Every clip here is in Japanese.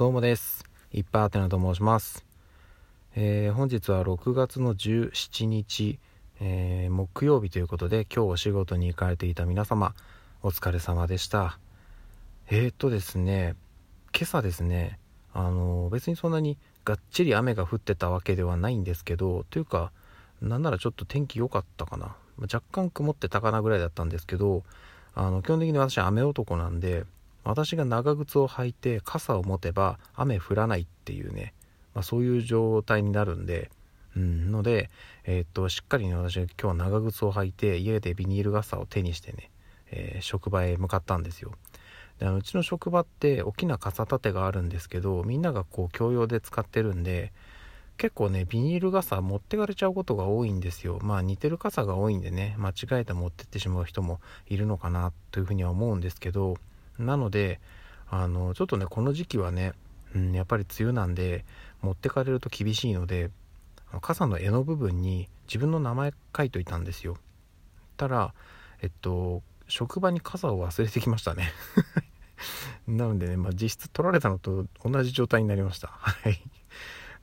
どうもです。いっぱいあてなと申します、えー、本日は6月の17日、えー、木曜日ということで今日お仕事に行かれていた皆様お疲れ様でした。えー、っとですね今朝ですねあの別にそんなにがっちり雨が降ってたわけではないんですけどというかなんならちょっと天気良かったかな。若干曇ってたかなぐらいだったんですけどあの基本的に私雨男なんで私が長靴を履いて傘を持てば雨降らないっていうね、まあ、そういう状態になるんで、うん、ので、えー、っとしっかりね私が今日は長靴を履いて家でビニール傘を手にしてね、えー、職場へ向かったんですよ。であのうちの職場って大きな傘立てがあるんですけどみんながこう共用で使ってるんで結構ねビニール傘持ってかれちゃうことが多いんですよまあ似てる傘が多いんでね間違えて持ってってしまう人もいるのかなというふうには思うんですけどなのであのちょっとねこの時期はね、うん、やっぱり梅雨なんで持ってかれると厳しいので傘の柄の部分に自分の名前書いといたんですよ。たらえっと職場に傘を忘れてきましたね。なのでね、まあ、実質取られたのと同じ状態になりました。はい。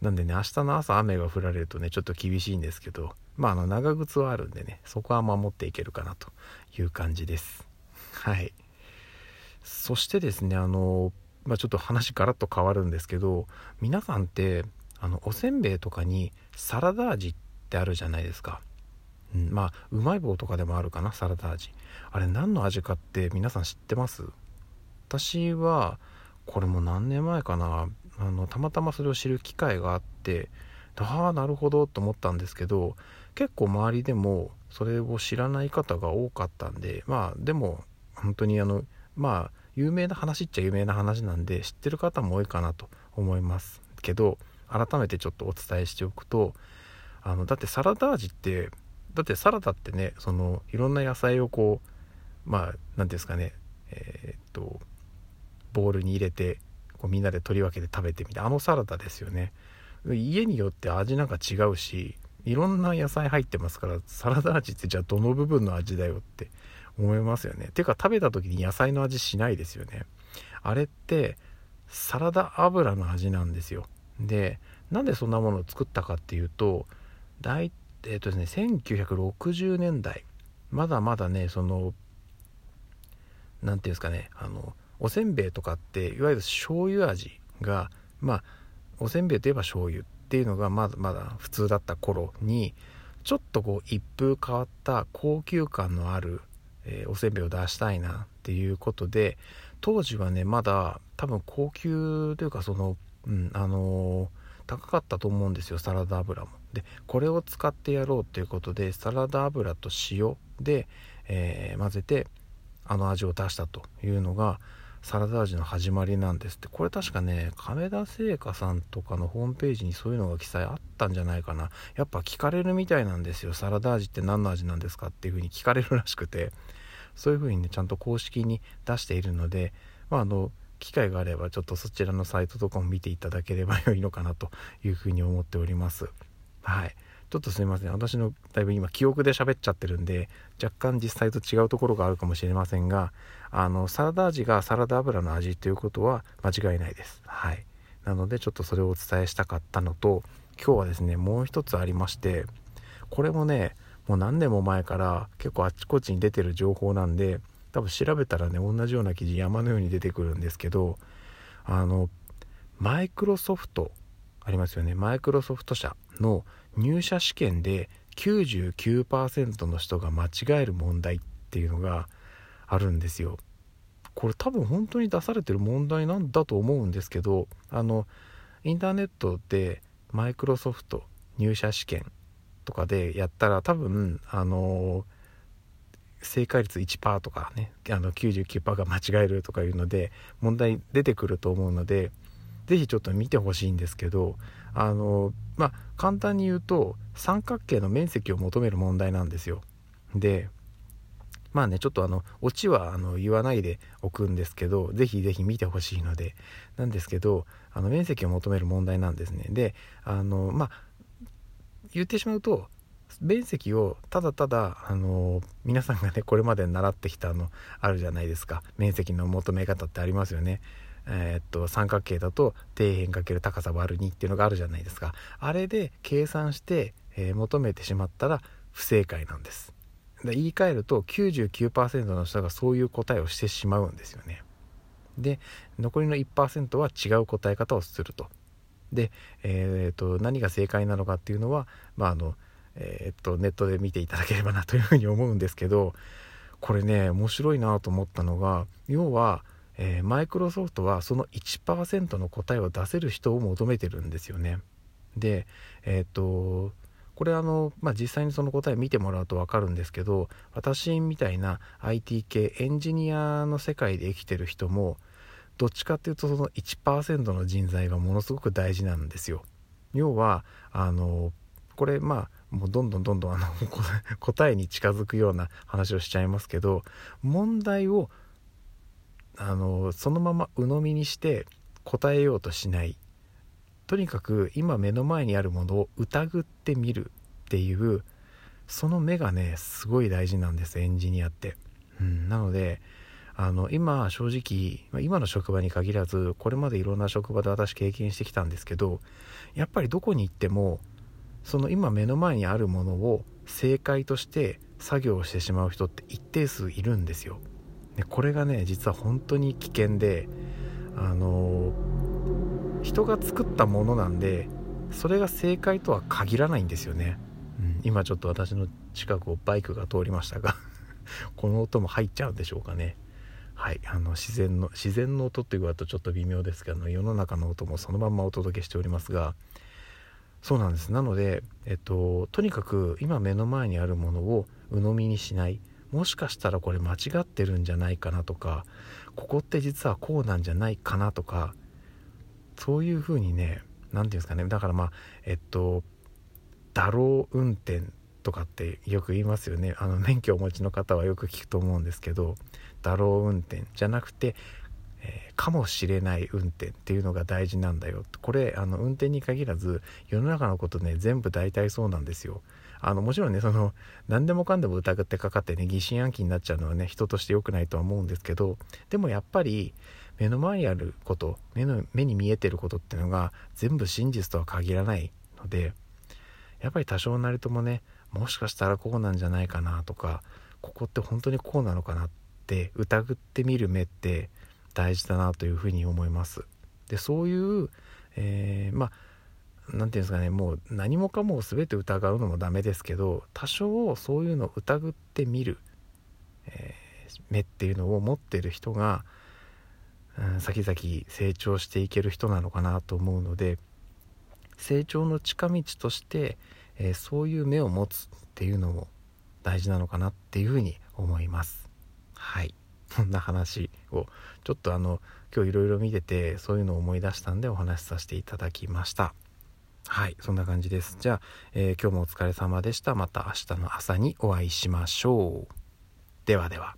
なんでね明日の朝雨が降られるとねちょっと厳しいんですけどまああの長靴はあるんでねそこは守っていけるかなという感じです。はい。そしてですねあの、まあ、ちょっと話ガラッと変わるんですけど皆さんってあのおせんべいとかにサラダ味ってあるじゃないですか、うん、まあうまい棒とかでもあるかなサラダ味。あれ何の味かって皆さん知ってます？私はこれも何年前かな。あのたまたまそれを知る機会があってああなるほどと思ったんですけど結構周りでもそれを知らない方が多かったんでまあでも本当にあのまあ有名な話っちゃ有名な話なんで知ってる方も多いかなと思いますけど改めてちょっとお伝えしておくとあのだってサラダ味ってだってサラダってねそのいろんな野菜をこうまあ何ですかねえー、っとボウルに入れてこうみんなで取り分けて食べてみてあのサラダですよね。家によって味なんか違うしいろんな野菜入ってますからサラダ味ってじゃあどの部分の味だよって思いますよね。ていうか食べた時に野菜の味しないですよね。あれってサラダ油の味なんですよ。で、なんでそんなものを作ったかっていうと、大えっ、とですね、1960年代、まだまだね、その、何ていうんですかね、あの、おせんべいとかっていわゆる醤油味がまあおせんべいといえば醤油っていうのがまだまだ普通だった頃にちょっとこう一風変わった高級感のあるえー、おせんべいを出したいなっていうことで当時はねまだ多分高級というかその、うん、あのー、高かったと思うんですよサラダ油も。でこれを使ってやろうっていうことでサラダ油と塩で、えー、混ぜてあの味を出したというのがサラダ味の始まりなんですって。これ確かね亀田製菓さんとかのホームページにそういうのが記載あったんじゃないかな。やっぱ聞かれるみたいなんですよサラダ味って何の味なんですかっていう風に聞かれるらしくて。そういう風にねちゃんと公式に出しているのでまああの機会があればちょっとそちらのサイトとかも見ていただければ良いのかなというふうに思っております。はい。ちょっとすいません。私のだいぶ今記憶で喋っちゃってるんで若干実際と違うところがあるかもしれませんがあのサラダ味がサラダ油の味ということは間違いないです。はい。なのでちょっとそれをお伝えしたかったのと今日はですねもう一つありましてこれもねもう何年も前から結構あっちこっちに出てる情報なんで多分調べたらね同じような記事山のように出てくるんですけどあのマイクロソフトありますよねマイクロソフト社の入社試験で99%の人が間違える問題っていうのがあるんですよ。これ多分本当に出されてる問題なんだと思うんですけどあのインターネットでマイクロソフト入社試験とかでやったら多分あの正解率1%とかねあの99%が間違えるとかいうので問題出てくると思うので是非ちょっと見てほしいんですけどあのまあ簡単に言うと三角形の面積を求める問題なんですよ。でまあねちょっとあのオチはあの言わないでおくんですけど是非是非見てほしいのでなんですけどあの面積を求める問題なんですね。であのまあ言ってしまうと面積をただただあの皆さんがねこれまで習ってきたのあるじゃないですか。面積の求め方ってありますよね。えー、っと三角形だと底辺かける高さ割る2っていうのがあるじゃないですか。あれで計算して、えー、求めてしまったら不正解なんです。で言い換えると99%の人がそういう答えをしてしまうんですよね。で残りの1%は違う答え方をすると。で、えーと、何が正解なのかっていうのは、まああのえーと、ネットで見ていただければなというふうに思うんですけどこれね面白いなと思ったのが要はマイクロソフトはその1%の答えを出せる人を求めてるんですよね。でえっ、とこれあの、まあ、実際にその答え見てもらうと分かるんですけど私みたいな IT 系エンジニアの世界で生きてる人もどっちかっていうとその1%の人材がものすごく大事なんですよ。要はあのこれまあもうどんどんどんどんあの 答えに近づくような話をしちゃいますけど問題をあのそのまま鵜呑みにして答えようとしないとにかく今目の前にあるものを疑ってみるっていうその目がねすごい大事なんですエンジニアって。うん、なのであの今正直今の職場に限らずこれまでいろんな職場で私経験してきたんですけどやっぱりどこに行ってもその今目の前にあるものを正解として作業をしてしまう人って一定数いるんですよ。でこれがね実は本当に危険であの人が作ったものなんでそれが正解とは限らないんですよね、うん、今ちょっと私の近くをバイクが通りましたが この音も入っちゃうんでしょうかねはいあの自然の自然の音って言われるとちょっと微妙ですけど世の中の音もそのまんまお届けしておりますがそうなんです。なので、えっと、とにかく今目の前にあるものを鵜呑みにしない。もしかしたらこれ間違ってるんじゃないかなとかここって実はこうなんじゃないかなとかそういうふうにね何て言うんですかね。だからまあえっとだろう運転とかってよく言いますよね。あの免許をお持ちの方はよく聞くと思うんですけどだろう運転じゃなくて、えー、かもしれない運転っていうのが大事なんだよ。これあの運転に限らず世の中のことね全部大体そうなんですよ。あのもちろんねその何でもかんでも疑ってかかってね疑心暗鬼になっちゃうのはね人として良くないとは思うんですけどでもやっぱり目の前にあること目の目に見えてることっていうのが全部真実とは限らないのでやっぱり多少なりともねもしかしたらこうなんじゃないかなとかここって本当にこうなのかなって疑ってみる目って大事だなというふうに思います。でそういう、えー、まあ何て言うんですかねもう何もかも全て疑うのもダメですけど多少そういうのを疑ってみる、えー、目っていうのを持ってる人がうん、先々成長していける人なのかなと思うので成長の近道として、えー、そういう目を持つっていうのも大事なのかなっていうふうに思います。はい。そんな話をちょっとあの今日いろいろ見ててそういうのを思い出したんでお話しさせていただきました。はい。そんな感じです。じゃあ、えー、今日もお疲れ様でした。また明日の朝にお会いしましょう。ではでは。